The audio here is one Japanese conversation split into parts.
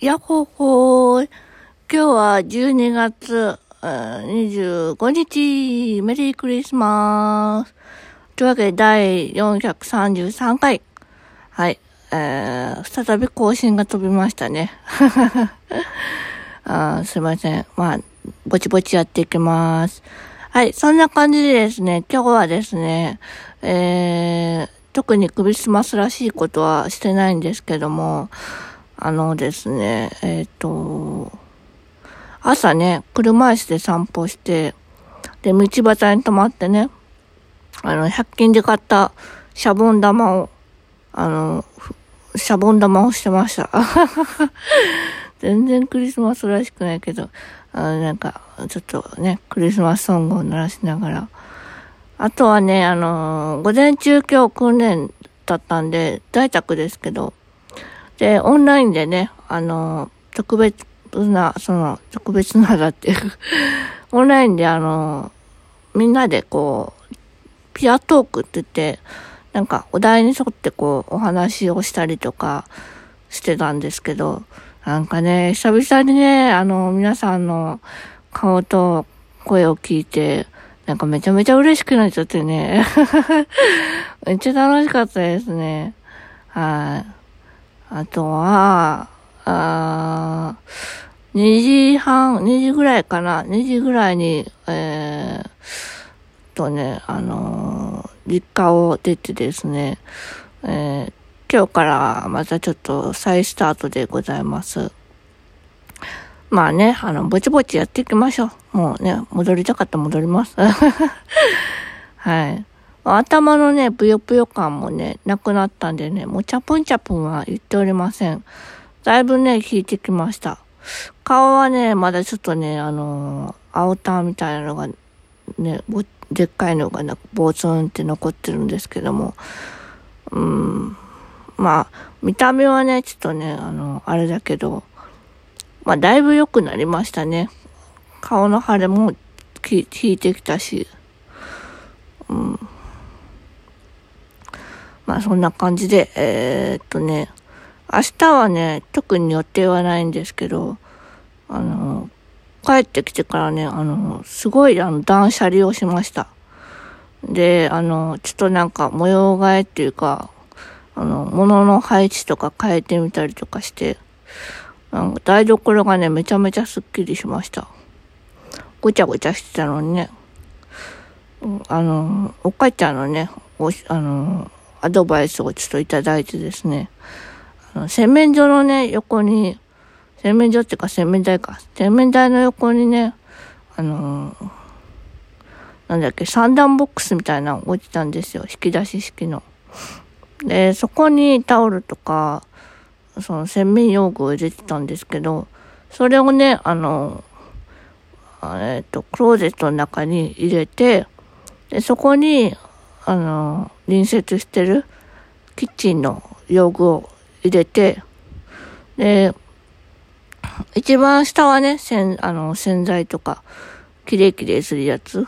やっほほー。今日は12月25日、メリークリスマス。というわけで第433回。はい。えー、再び更新が飛びましたね。あすいません。まあ、ぼちぼちやっていきます。はい。そんな感じでですね、今日はですね、えー、特にクリスマスらしいことはしてないんですけども、あのですね、えっ、ー、と、朝ね、車椅子で散歩して、で、道端に止まってね、あの、100均で買ったシャボン玉を、あの、シャボン玉をしてました。全然クリスマスらしくないけど、あ、なんか、ちょっとね、クリスマスソングを鳴らしながら。あとはね、あの、午前中今日訓練だったんで、在宅ですけど、で、オンラインでね、あの、特別な、その、特別なだっていう オンラインであの、みんなでこう、ピアトークって言って、なんかお題に沿ってこう、お話をしたりとかしてたんですけど、なんかね、久々にね、あの、皆さんの顔と声を聞いて、なんかめちゃめちゃ嬉しくなっちゃってね。めっちゃ楽しかったですね。はい。あとは、あ2時半、2時ぐらいかな、2時ぐらいに、えー、とね、あのー、実家を出てですね、えー、今日からまたちょっと再スタートでございます。まあね、あの、ぼちぼちやっていきましょう。もうね、戻りたかったら戻ります。はい。頭のね、ぷよぷよ感もね、なくなったんでね、もうチャプンチャプンは言っておりません。だいぶね、効いてきました。顔はね、まだちょっとね、あのー、青タンみたいなのが、ね、でっかいのがな、ボツンって残ってるんですけども、うん、まあ、見た目はね、ちょっとね、あの、あれだけど、まあ、だいぶ良くなりましたね。顔の腫れも効いてきたし、うん。まあそんな感じで、えー、っとね、明日はね、特に予定はないんですけど、あの、帰ってきてからね、あの、すごいあの断捨離をしました。で、あの、ちょっとなんか模様替えっていうか、あの、物の配置とか変えてみたりとかして、なんか台所がね、めちゃめちゃスッキリしました。ごちゃごちゃしてたのにね、あの、お母ちゃんのね、おあの、アドバイスをちょっといただいてですね、あの洗面所のね、横に、洗面所っていうか洗面台か、洗面台の横にね、あのー、なんだっけ、三段ボックスみたいなの置いてたんですよ。引き出し式の。で、そこにタオルとか、その洗面用具を入れてたんですけど、それをね、あの、えっ、ー、と、クローゼットの中に入れて、で、そこに、あの、隣接してるキッチンの用具を入れて、で、一番下はね、洗、あの、洗剤とか、キレイキレイするやつ。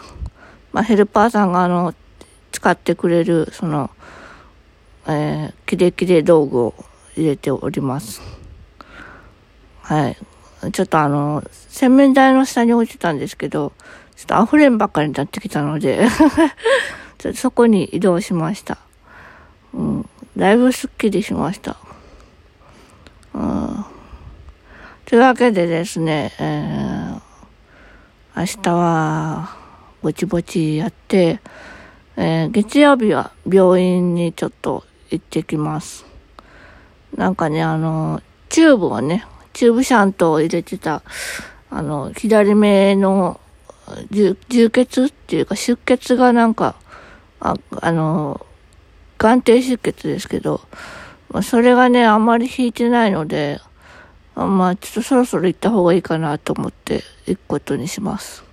まあ、ヘルパーさんがあの、使ってくれる、その、えー、キレイキレイ道具を入れております。はい。ちょっとあの、洗面台の下に置いてたんですけど、ちょっと溢れんばっかりになってきたので そこに移動しました。うん。だいぶスッキリしました。うん。というわけでですね、えー、明日は、ぼちぼちやって、えー、月曜日は病院にちょっと行ってきます。なんかね、あの、チューブをね、チューブシャントを入れてた、あの、左目の充血っていうか出血がなんか、ああの、眼底出血ですけど、まあ、それがね、あんまり引いてないので、あまあ、ちょっとそろそろ行った方がいいかなと思って行くことにします。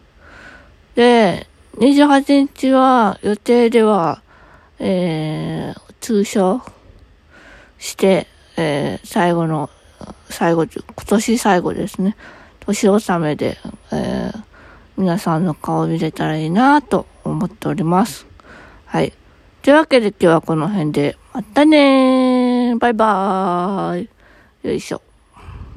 で、28日は予定では、えー、通所して、えー、最後の、最後、今年最後ですね。年納めで、えー、皆さんの顔を見れたらいいなと思っております。はい。というわけで今日はこの辺で、またねーバイバーイよいしょ。